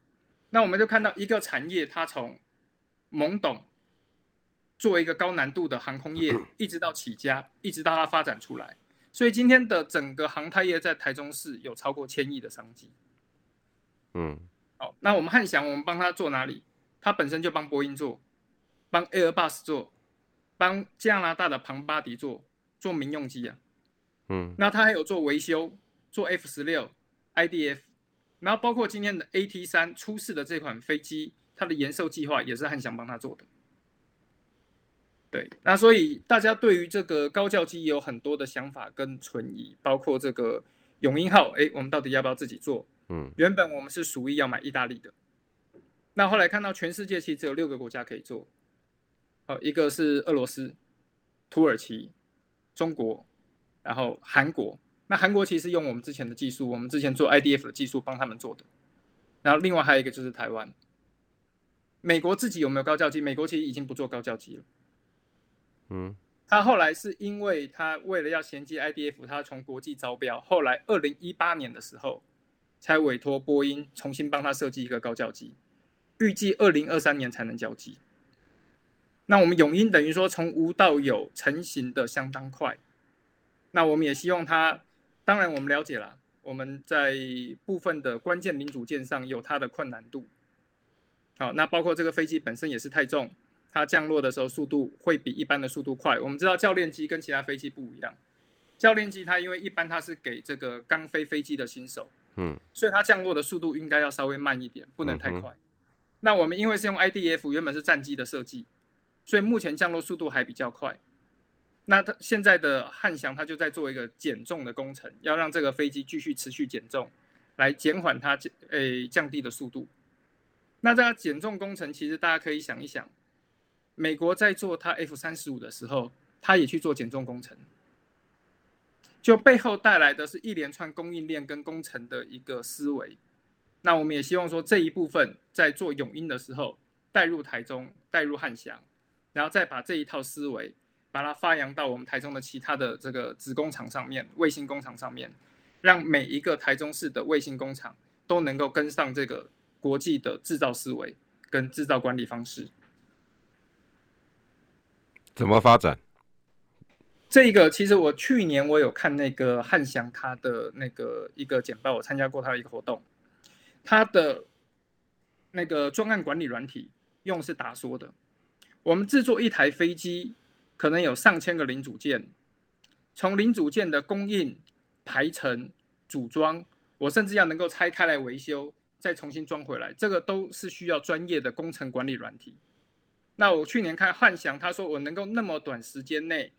那我们就看到一个产业，它从懵懂。做一个高难度的航空业，一直到起家，一直到它发展出来，所以今天的整个航太业在台中市有超过千亿的商机。嗯，好，那我们汉翔，我们帮他做哪里？他本身就帮波音做，帮 Airbus 做，帮加拿大的庞巴迪做，做民用机啊。嗯，那他还有做维修，做 F 十六、IDF，然后包括今天的 AT 三出事的这款飞机，它的延寿计划也是汉翔帮他做的。对，那所以大家对于这个高教机有很多的想法跟存疑，包括这个永鹰号，哎，我们到底要不要自己做？嗯，原本我们是属意要买意大利的，那后来看到全世界其实只有六个国家可以做，哦，一个是俄罗斯、土耳其、中国，然后韩国。那韩国其实用我们之前的技术，我们之前做 IDF 的技术帮他们做的，然后另外还有一个就是台湾。美国自己有没有高教机？美国其实已经不做高教机了。嗯，他后来是因为他为了要衔接 IDF，他从国际招标，后来二零一八年的时候，才委托波音重新帮他设计一个高教机，预计二零二三年才能交机。那我们永鹰等于说从无到有成型的相当快，那我们也希望他，当然我们了解了，我们在部分的关键零组件上有它的困难度。好，那包括这个飞机本身也是太重。它降落的时候速度会比一般的速度快。我们知道教练机跟其他飞机不一样，教练机它因为一般它是给这个刚飞飞机的新手，嗯，所以它降落的速度应该要稍微慢一点，不能太快。那我们因为是用 IDF，原本是战机的设计，所以目前降落速度还比较快。那它现在的汉翔它就在做一个减重的工程，要让这个飞机继续持续减重，来减缓它诶降低的速度。那这个减重工程，其实大家可以想一想，美国在做它 F 三十五的时候，他也去做减重工程，就背后带来的是一连串供应链跟工程的一个思维。那我们也希望说这一部分在做永鹰的时候，带入台中，带入汉翔，然后再把这一套思维，把它发扬到我们台中的其他的这个子工厂上面，卫星工厂上面，让每一个台中市的卫星工厂都能够跟上这个。国际的制造思维跟制造管理方式怎么发展？这个其实我去年我有看那个汉翔他的那个一个简报，我参加过他的一个活动，他的那个专案管理软体用是达说的。我们制作一台飞机，可能有上千个零组件，从零组件的供应、排程、组装，我甚至要能够拆开来维修。再重新装回来，这个都是需要专业的工程管理软体。那我去年看幻翔，他说我能够那么短时间内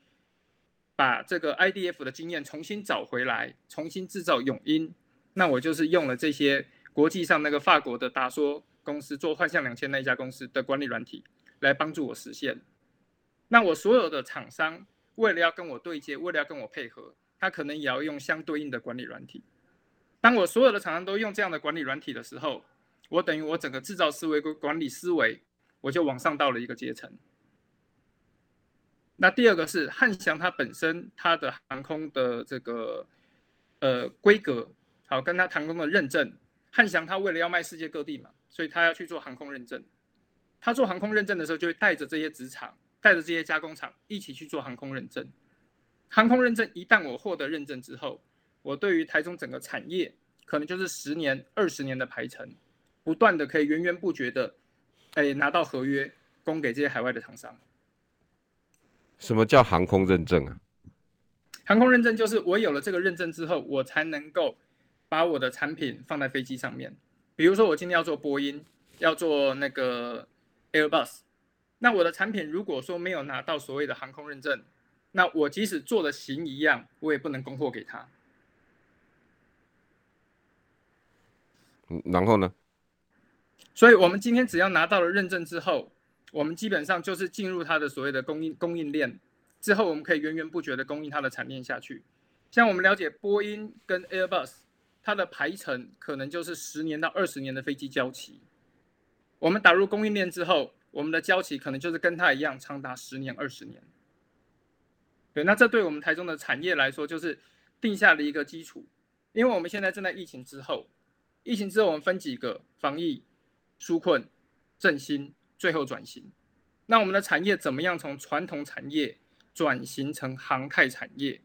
把这个 IDF 的经验重新找回来，重新制造永鹰，那我就是用了这些国际上那个法国的达说公司做幻象两千那一家公司的管理软体来帮助我实现。那我所有的厂商为了要跟我对接，为了要跟我配合，他可能也要用相对应的管理软体。当我所有的厂商都用这样的管理软体的时候，我等于我整个制造思维跟管理思维，我就往上到了一个阶层。那第二个是汉翔它本身它的航空的这个呃规格，好，跟它航空的认证，汉翔它为了要卖世界各地嘛，所以它要去做航空认证。他做航空认证的时候，就会带着这些职场，带着这些加工厂一起去做航空认证。航空认证一旦我获得认证之后，我对于台中整个产业，可能就是十年、二十年的排程，不断的可以源源不绝的，哎，拿到合约供给这些海外的厂商。什么叫航空认证啊？航空认证就是我有了这个认证之后，我才能够把我的产品放在飞机上面。比如说，我今天要做波音，要做那个 Airbus，那我的产品如果说没有拿到所谓的航空认证，那我即使做的型一样，我也不能供货给他。然后呢？所以，我们今天只要拿到了认证之后，我们基本上就是进入它的所谓的供应供应链之后，我们可以源源不绝的供应它的产链下去。像我们了解波音跟 Airbus，它的排程可能就是十年到二十年的飞机交期。我们打入供应链之后，我们的交期可能就是跟它一样，长达十年、二十年。对，那这对我们台中的产业来说，就是定下了一个基础。因为我们现在正在疫情之后。疫情之后，我们分几个防疫、纾困、振兴，最后转型。那我们的产业怎么样从传统产业转型成航太产业？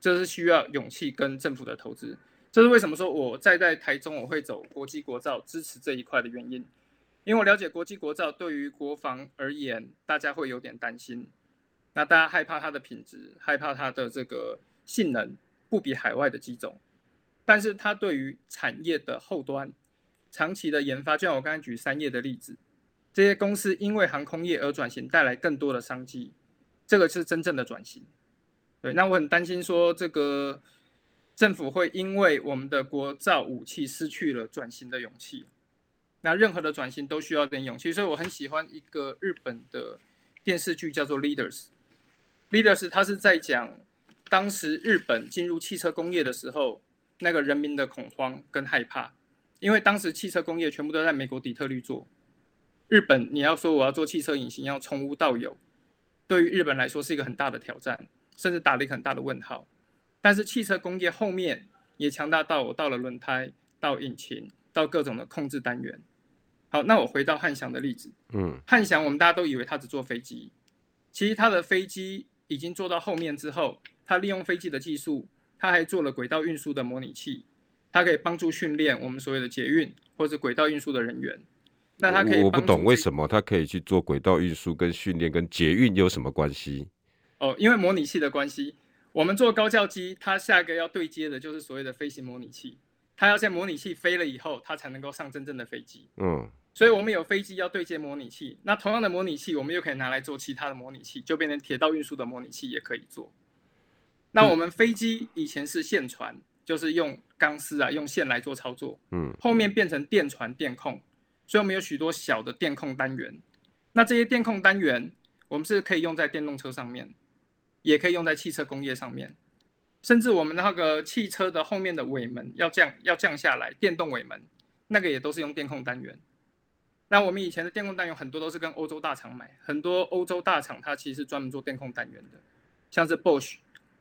这是需要勇气跟政府的投资。这是为什么说我在在台中我会走国际国造支持这一块的原因。因为我了解国际国造对于国防而言，大家会有点担心。那大家害怕它的品质，害怕它的这个性能不比海外的机种。但是它对于产业的后端长期的研发，就像我刚才举三叶的例子，这些公司因为航空业而转型，带来更多的商机，这个是真正的转型。对，那我很担心说这个政府会因为我们的国造武器失去了转型的勇气。那任何的转型都需要点勇气，所以我很喜欢一个日本的电视剧叫做《Leaders》，Leaders 它是在讲当时日本进入汽车工业的时候。那个人民的恐慌跟害怕，因为当时汽车工业全部都在美国底特律做，日本你要说我要做汽车引擎，要从无到有，对于日本来说是一个很大的挑战，甚至打了一个很大的问号。但是汽车工业后面也强大到我到了轮胎、到引擎、到各种的控制单元。好，那我回到汉翔的例子，嗯，汉翔我们大家都以为他只做飞机，其实他的飞机已经做到后面之后，他利用飞机的技术。他还做了轨道运输的模拟器，它可以帮助训练我们所谓的捷运或者轨道运输的人员。那它可以，我不懂为什么它可以去做轨道运输跟训练跟捷运有什么关系？哦，因为模拟器的关系。我们做高教机，它下一个要对接的就是所谓的飞行模拟器。它要在模拟器飞了以后，它才能够上真正的飞机。嗯，所以我们有飞机要对接模拟器，那同样的模拟器，我们又可以拿来做其他的模拟器，就变成铁道运输的模拟器也可以做。那我们飞机以前是线传，就是用钢丝啊，用线来做操作。嗯，后面变成电传电控，所以我们有许多小的电控单元。那这些电控单元，我们是可以用在电动车上面，也可以用在汽车工业上面，甚至我们那个汽车的后面的尾门要降要降下来，电动尾门那个也都是用电控单元。那我们以前的电控单元很多都是跟欧洲大厂买，很多欧洲大厂它其实是专门做电控单元的，像是 Bosch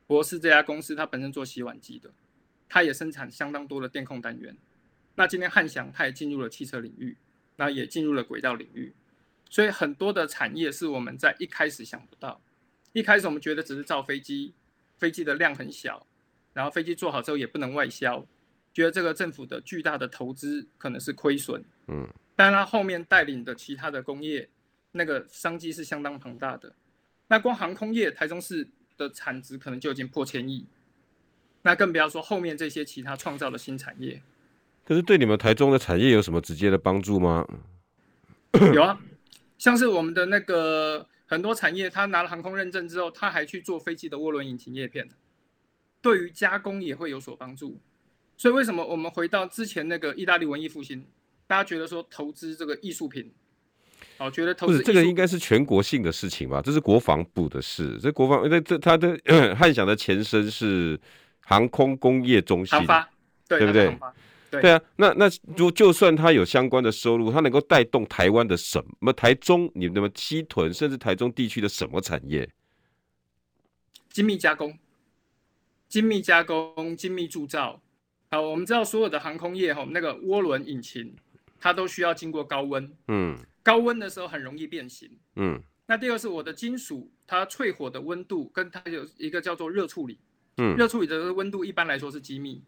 博士这家公司，它本身做洗碗机的，它也生产相当多的电控单元。那今天汉翔它也进入了汽车领域，那也进入了轨道领域，所以很多的产业是我们在一开始想不到，一开始我们觉得只是造飞机，飞机的量很小，然后飞机做好之后也不能外销，觉得这个政府的巨大的投资可能是亏损，嗯。但它后面带领的其他的工业，那个商机是相当庞大的。那光航空业，台中市的产值可能就已经破千亿，那更不要说后面这些其他创造的新产业。可是对你们台中的产业有什么直接的帮助吗？有啊，像是我们的那个很多产业，他拿了航空认证之后，他还去做飞机的涡轮引擎叶片，对于加工也会有所帮助。所以为什么我们回到之前那个意大利文艺复兴？大家觉得说投资这个艺术品，哦，觉得投资这个应该是全国性的事情吧？这是国防部的事。这国防，这这他的 汉翔的前身是航空工业中心，对，对不对？对，对啊，那那如就算他有相关的收入，他能够带动台湾的什么？台中，你们西屯，甚至台中地区的什么产业？精密加工、精密加工、精密铸造。好，我们知道所有的航空业哈，那个涡轮引擎。它都需要经过高温，嗯，高温的时候很容易变形，嗯。那第二是我的金属，它淬火的温度跟它有一个叫做热处理，嗯，热处理的温度一般来说是机密，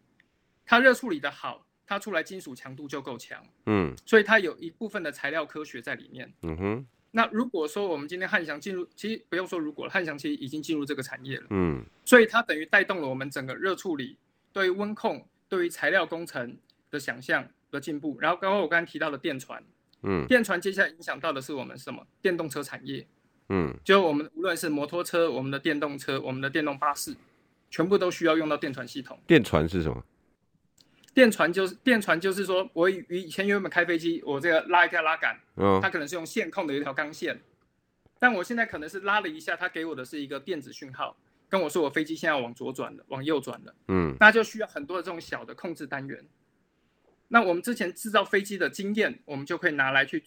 它热处理的好，它出来金属强度就够强，嗯，所以它有一部分的材料科学在里面，嗯哼。那如果说我们今天汉翔进入，其实不用说如果，汉翔其实已经进入这个产业了，嗯，所以它等于带动了我们整个热处理对于温控、对于材料工程的想象的进步，然后刚刚我刚才提到的电传，嗯，电传接下来影响到的是我们什么？电动车产业，嗯，就我们无论是摩托车、我们的电动车、我们的电动巴士，全部都需要用到电传系统。电传是什么？电传就是电传就是说，我以以前原本开飞机，我这个拉一条拉杆，嗯，它可能是用线控的一条钢线，但我现在可能是拉了一下，它给我的是一个电子讯号，跟我说我飞机现在要往左转了，往右转了，嗯，那就需要很多的这种小的控制单元。那我们之前制造飞机的经验，我们就可以拿来去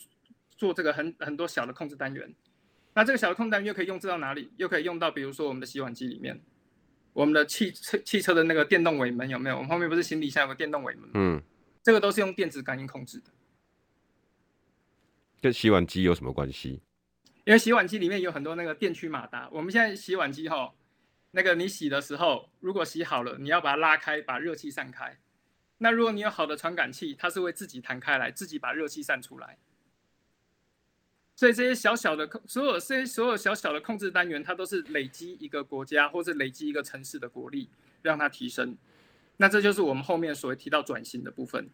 做这个很很多小的控制单元。那这个小的控制单元又可以用制到哪里？又可以用到比如说我们的洗碗机里面，我们的汽车汽车的那个电动尾门有没有？我们后面不是行李箱有个电动尾门？嗯，这个都是用电子感应控制的。跟洗碗机有什么关系？因为洗碗机里面有很多那个电驱马达。我们现在洗碗机哈，那个你洗的时候，如果洗好了，你要把它拉开，把热气散开。那如果你有好的传感器，它是会自己弹开来，自己把热气散出来。所以这些小小的控，所有这些所有小小的控制单元，它都是累积一个国家或是累积一个城市的国力，让它提升。那这就是我们后面所谓提到转型的部分。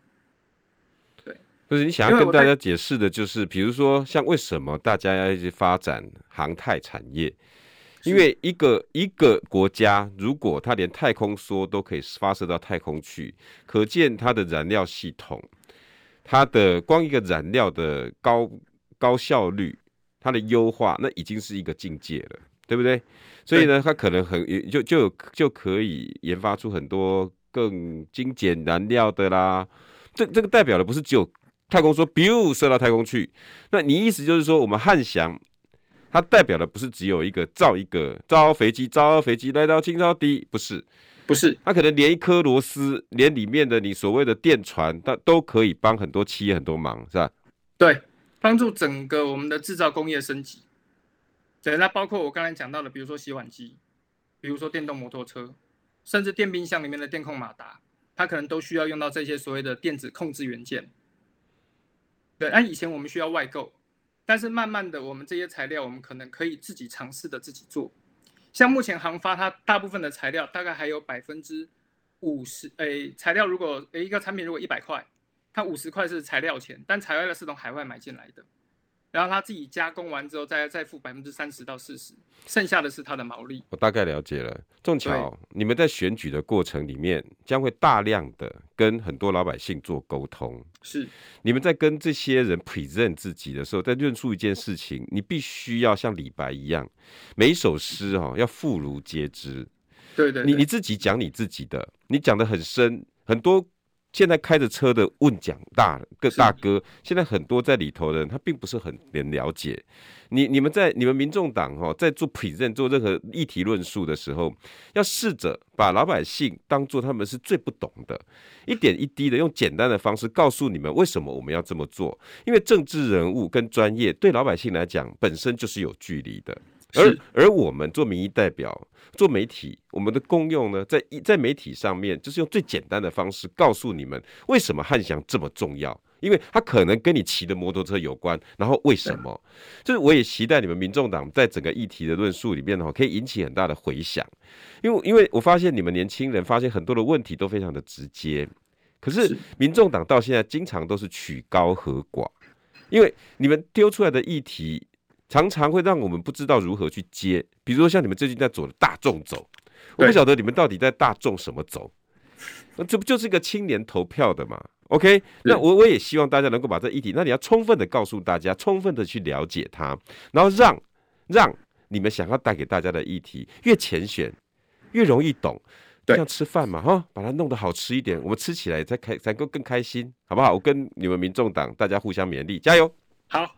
对，不是你想要跟大家解释的，就是比如说像为什么大家要一直发展航太产业？因为一个一个国家，如果它连太空梭都可以发射到太空去，可见它的燃料系统，它的光一个燃料的高高效率，它的优化，那已经是一个境界了，对不对？所以呢，它可能很就就就可以研发出很多更精简燃料的啦。这这个代表的不是只有太空说，biu 射到太空去。那你意思就是说，我们汉翔？它代表的不是只有一个造一个造飞机，造飞机来到青草地，不是，不是，它可能连一颗螺丝，连里面的你所谓的电船，它都可以帮很多企业很多忙，是吧？对，帮助整个我们的制造工业升级。对，那包括我刚才讲到的，比如说洗碗机，比如说电动摩托车，甚至电冰箱里面的电控马达，它可能都需要用到这些所谓的电子控制元件。对，那以前我们需要外购。但是慢慢的，我们这些材料，我们可能可以自己尝试的自己做。像目前航发，它大部分的材料大概还有百分之五十，诶，材料如果诶一个产品如果一百块，它五十块是材料钱，但材料是从海外买进来的。然后他自己加工完之后再再付百分之三十到四十，剩下的是他的毛利。我大概了解了。正巧，你们在选举的过程里面将会大量的跟很多老百姓做沟通。是，你们在跟这些人 present 自己的时候，在论述一件事情，你必须要像李白一样，每一首诗哦要妇孺皆知。对，对对，你你自己讲你自己的，你讲的很深，很多。现在开着车的问讲大个大哥，现在很多在里头的人，他并不是很能了解你。你们在你们民众党哈，在做 present 做任何议题论述的时候，要试着把老百姓当做他们是最不懂的，一点一滴的用简单的方式告诉你们为什么我们要这么做。因为政治人物跟专业对老百姓来讲本身就是有距离的。而而我们做民意代表、做媒体，我们的功用呢，在在媒体上面，就是用最简单的方式告诉你们，为什么汉翔这么重要，因为它可能跟你骑的摩托车有关。然后为什么？就是我也期待你们民众党在整个议题的论述里面，哈，可以引起很大的回响。因为因为我发现你们年轻人发现很多的问题都非常的直接，可是民众党到现在经常都是曲高和寡，因为你们丢出来的议题。常常会让我们不知道如何去接，比如说像你们最近在走的大众走，我不晓得你们到底在大众什么走，那这不就是一个青年投票的嘛？OK，那我我也希望大家能够把这议题，那你要充分的告诉大家，充分的去了解它，然后让让你们想要带给大家的议题越浅显越容易懂，就像吃饭嘛哈，把它弄得好吃一点，我们吃起来才开才够更开心，好不好？我跟你们民众党大家互相勉励，加油！好。